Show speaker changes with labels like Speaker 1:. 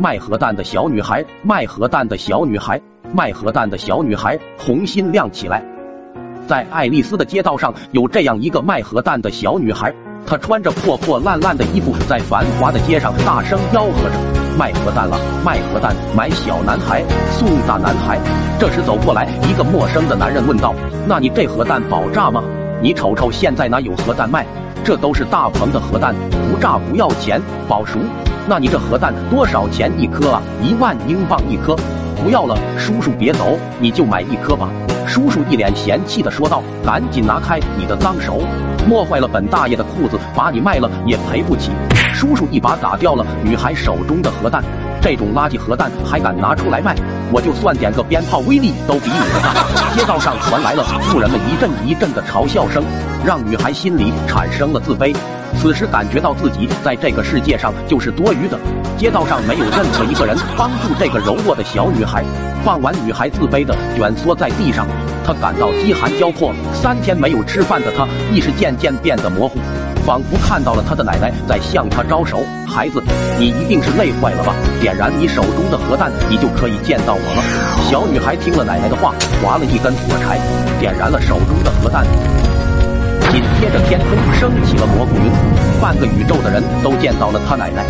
Speaker 1: 卖核弹的小女孩，卖核弹的小女孩，卖核弹的小女孩，红心亮起来。在爱丽丝的街道上，有这样一个卖核弹的小女孩，她穿着破破烂烂的衣服，在繁华的街上大声吆喝着：“卖核弹了，卖核弹，买小男孩送大男孩。”这时走过来一个陌生的男人问道：“那你这核弹爆炸吗？你瞅瞅，现在哪有核弹卖？这都是大棚的核弹，不炸不要钱，保熟。那你这核弹多少钱一颗啊？一万英镑一颗。不要了，叔叔别走，你就买一颗吧。”叔叔一脸嫌弃的说道：“赶紧拿开你的脏手，摸坏了本大爷的裤子，把你卖了也赔不起。”叔叔一把打掉了女孩手中的核弹，这种垃圾核弹还敢拿出来卖？我就算点个鞭炮，威力都比你的大。街道上传来了富人们一阵一阵的嘲笑声，让女孩心里产生了自卑。此时感觉到自己在这个世界上就是多余的。街道上没有任何一个人帮助这个柔弱的小女孩。傍晚，女孩自卑的蜷缩在地上，她感到饥寒交迫。三天没有吃饭的她，意识渐渐变得模糊，仿佛看到了她的奶奶在向她招手：“孩子，你一定是累坏了吧？点燃你手中的核弹，你就可以见到我了。”小女孩听了奶奶的话，划了一根火柴，点燃了手中的核弹。紧接着，天空升起了蘑菇云，半个宇宙的人都见到了她奶奶。